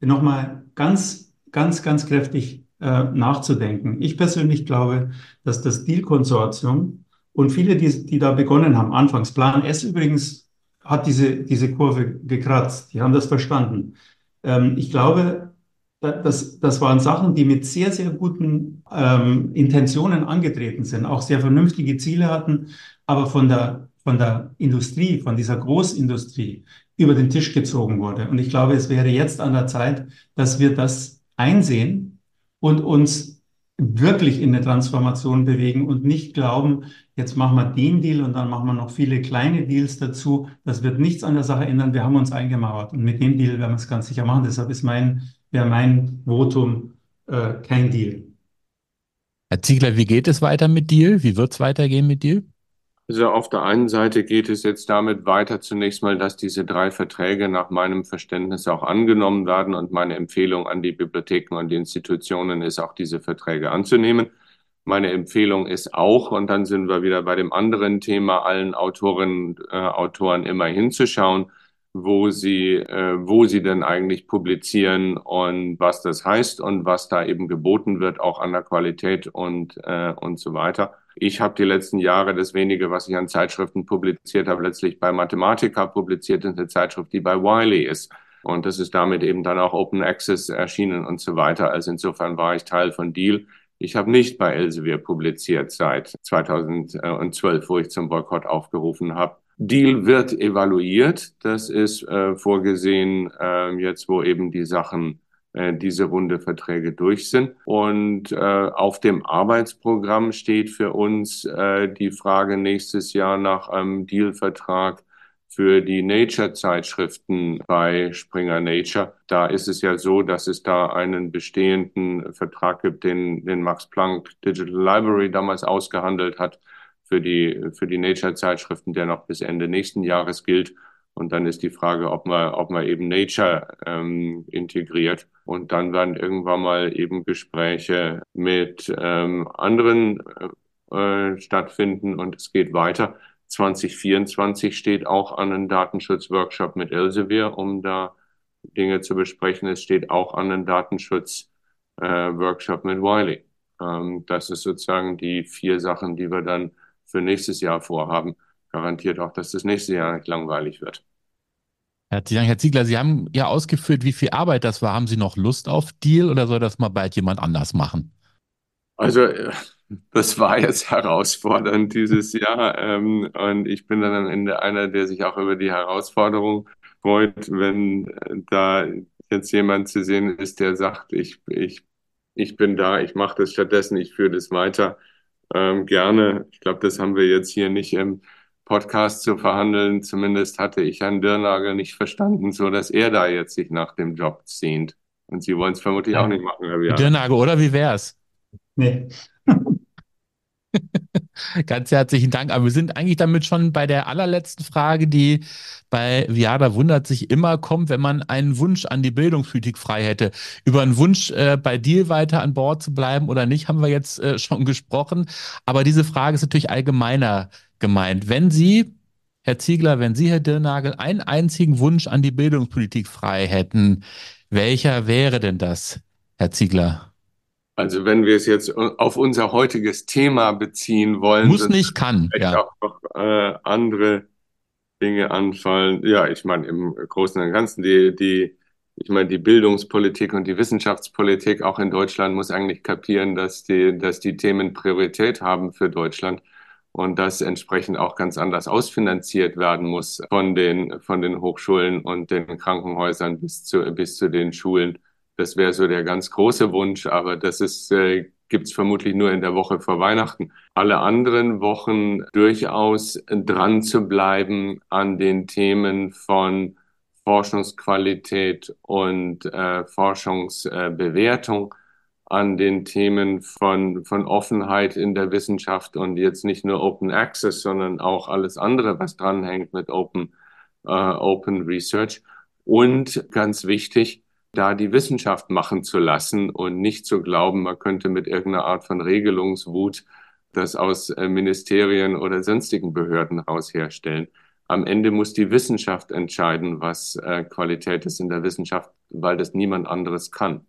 nochmal ganz, ganz, ganz kräftig äh, nachzudenken. Ich persönlich glaube, dass das Deal-Konsortium und viele, die, die da begonnen haben, anfangs, Plan S übrigens hat diese, diese Kurve gekratzt, die haben das verstanden. Ähm, ich glaube, das, das waren Sachen, die mit sehr, sehr guten ähm, Intentionen angetreten sind, auch sehr vernünftige Ziele hatten, aber von der, von der Industrie, von dieser Großindustrie über den Tisch gezogen wurde. Und ich glaube, es wäre jetzt an der Zeit, dass wir das einsehen und uns wirklich in eine Transformation bewegen und nicht glauben, jetzt machen wir den Deal und dann machen wir noch viele kleine Deals dazu. Das wird nichts an der Sache ändern. Wir haben uns eingemauert und mit dem Deal werden wir es ganz sicher machen. Deshalb ist mein wäre mein Votum äh, kein Deal. Herr Ziegler, wie geht es weiter mit Deal? Wie wird es weitergehen mit Deal? Also auf der einen Seite geht es jetzt damit weiter zunächst mal, dass diese drei Verträge nach meinem Verständnis auch angenommen werden und meine Empfehlung an die Bibliotheken und die Institutionen ist auch diese Verträge anzunehmen. Meine Empfehlung ist auch, und dann sind wir wieder bei dem anderen Thema, allen Autorinnen, äh, Autoren immer hinzuschauen, wo sie, äh, wo sie denn eigentlich publizieren und was das heißt und was da eben geboten wird, auch an der Qualität und, äh, und so weiter. Ich habe die letzten Jahre das wenige, was ich an Zeitschriften publiziert habe, letztlich bei Mathematica publiziert, in eine Zeitschrift, die bei Wiley ist. Und das ist damit eben dann auch Open Access erschienen und so weiter. Also insofern war ich Teil von Deal. Ich habe nicht bei Elsevier publiziert seit 2012, wo ich zum Boykott aufgerufen habe. Deal wird evaluiert. Das ist äh, vorgesehen äh, jetzt, wo eben die Sachen, diese Runde Verträge durch sind. Und äh, auf dem Arbeitsprogramm steht für uns äh, die Frage nächstes Jahr nach einem Dealvertrag für die Nature-Zeitschriften bei Springer Nature. Da ist es ja so, dass es da einen bestehenden Vertrag gibt, den, den Max Planck Digital Library damals ausgehandelt hat für die, für die Nature-Zeitschriften, der noch bis Ende nächsten Jahres gilt. Und dann ist die Frage, ob man, ob man eben Nature ähm, integriert. Und dann werden irgendwann mal eben Gespräche mit ähm, anderen äh, stattfinden und es geht weiter. 2024 steht auch an einem Datenschutzworkshop mit Elsevier, um da Dinge zu besprechen. Es steht auch an einem Datenschutzworkshop äh, mit Wiley. Ähm, das ist sozusagen die vier Sachen, die wir dann für nächstes Jahr vorhaben. Garantiert auch, dass das nächste Jahr nicht langweilig wird. Herzlichen Dank, Herr Ziegler. Sie haben ja ausgeführt, wie viel Arbeit das war. Haben Sie noch Lust auf Deal oder soll das mal bald jemand anders machen? Also, äh, das war jetzt herausfordernd dieses Jahr. Ähm, und ich bin dann am Ende einer, der sich auch über die Herausforderung freut, wenn äh, da jetzt jemand zu sehen ist, der sagt, ich, ich, ich bin da, ich mache das stattdessen, ich führe das weiter. Ähm, gerne. Ich glaube, das haben wir jetzt hier nicht im Podcast zu verhandeln. Zumindest hatte ich Herrn Dirnagel nicht verstanden, so dass er da jetzt sich nach dem Job sehnt. Und Sie wollen es vermutlich ja. auch nicht machen, Herr. Dirnagel, oder wie wär's? Nee. Ganz herzlichen Dank. Aber wir sind eigentlich damit schon bei der allerletzten Frage, die bei Viada wundert sich immer kommt, wenn man einen Wunsch an die Bildungspolitik frei hätte. Über einen Wunsch, äh, bei Deal weiter an Bord zu bleiben oder nicht, haben wir jetzt äh, schon gesprochen. Aber diese Frage ist natürlich allgemeiner gemeint. Wenn Sie, Herr Ziegler, wenn Sie, Herr Dirnagel, einen einzigen Wunsch an die Bildungspolitik frei hätten, welcher wäre denn das, Herr Ziegler? Also wenn wir es jetzt auf unser heutiges Thema beziehen wollen, muss nicht kann, ja. auch noch äh, andere Dinge anfallen. Ja, ich meine im Großen und Ganzen die die ich meine die Bildungspolitik und die Wissenschaftspolitik auch in Deutschland muss eigentlich kapieren, dass die dass die Themen Priorität haben für Deutschland und das entsprechend auch ganz anders ausfinanziert werden muss von den von den Hochschulen und den Krankenhäusern bis zu bis zu den Schulen. Das wäre so der ganz große Wunsch, aber das ist äh, gibt's vermutlich nur in der Woche vor Weihnachten. Alle anderen Wochen durchaus dran zu bleiben an den Themen von Forschungsqualität und äh, Forschungsbewertung, äh, an den Themen von, von Offenheit in der Wissenschaft und jetzt nicht nur Open Access, sondern auch alles andere, was dranhängt mit Open, äh, Open Research. Und ganz wichtig, da die Wissenschaft machen zu lassen und nicht zu glauben, man könnte mit irgendeiner Art von Regelungswut das aus äh, Ministerien oder sonstigen Behörden raus herstellen. Am Ende muss die Wissenschaft entscheiden, was äh, Qualität ist in der Wissenschaft, weil das niemand anderes kann.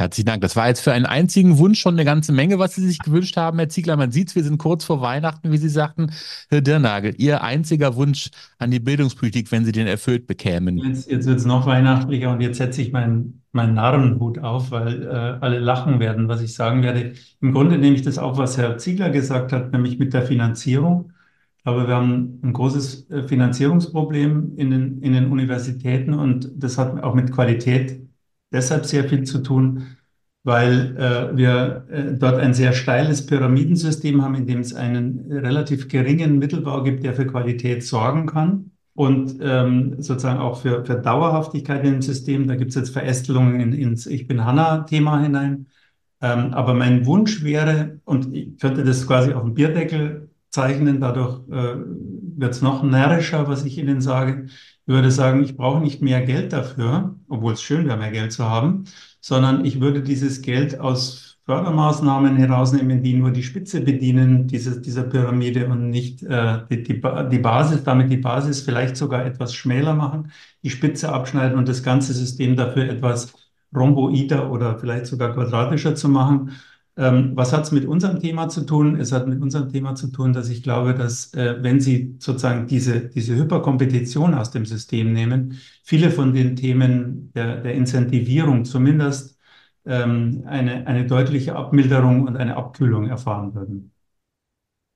Herzlichen Dank. Das war jetzt für einen einzigen Wunsch schon eine ganze Menge, was Sie sich gewünscht haben, Herr Ziegler. Man sieht es, wir sind kurz vor Weihnachten, wie Sie sagten. Herr Dirnagel, Ihr einziger Wunsch an die Bildungspolitik, wenn Sie den erfüllt bekämen. Jetzt, jetzt wird es noch weihnachtlicher und jetzt setze ich meinen mein Narrenhut auf, weil äh, alle lachen werden, was ich sagen werde. Im Grunde nehme ich das auf, was Herr Ziegler gesagt hat, nämlich mit der Finanzierung. Aber wir haben ein großes äh, Finanzierungsproblem in den, in den Universitäten und das hat auch mit Qualität deshalb sehr viel zu tun, weil äh, wir äh, dort ein sehr steiles Pyramidensystem haben, in dem es einen relativ geringen Mittelbau gibt, der für Qualität sorgen kann und ähm, sozusagen auch für, für Dauerhaftigkeit im System. Da gibt es jetzt Verästelungen in, ins Ich bin Hanna-Thema hinein. Ähm, aber mein Wunsch wäre, und ich könnte das quasi auf dem Bierdeckel zeichnen, dadurch äh, wird es noch närrischer, was ich Ihnen sage. Ich würde sagen, ich brauche nicht mehr Geld dafür, obwohl es schön wäre, mehr Geld zu haben, sondern ich würde dieses Geld aus Fördermaßnahmen herausnehmen, die nur die Spitze bedienen dieses, dieser Pyramide und nicht äh, die, die, die Basis, damit die Basis vielleicht sogar etwas schmäler machen, die Spitze abschneiden und das ganze System dafür etwas rhomboider oder vielleicht sogar quadratischer zu machen ähm, was hat es mit unserem Thema zu tun? Es hat mit unserem Thema zu tun, dass ich glaube, dass äh, wenn Sie sozusagen diese, diese Hyperkompetition aus dem System nehmen, viele von den Themen der, der Incentivierung zumindest ähm, eine, eine deutliche Abmilderung und eine Abkühlung erfahren würden.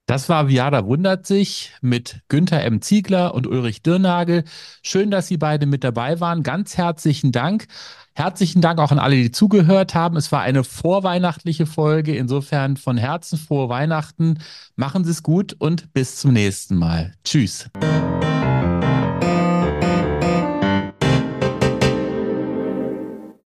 Das war Viada wundert sich mit Günther M. Ziegler und Ulrich Dirnagel. Schön, dass Sie beide mit dabei waren. Ganz herzlichen Dank. Herzlichen Dank auch an alle, die zugehört haben. Es war eine vorweihnachtliche Folge. Insofern von Herzen frohe Weihnachten. Machen Sie es gut und bis zum nächsten Mal. Tschüss.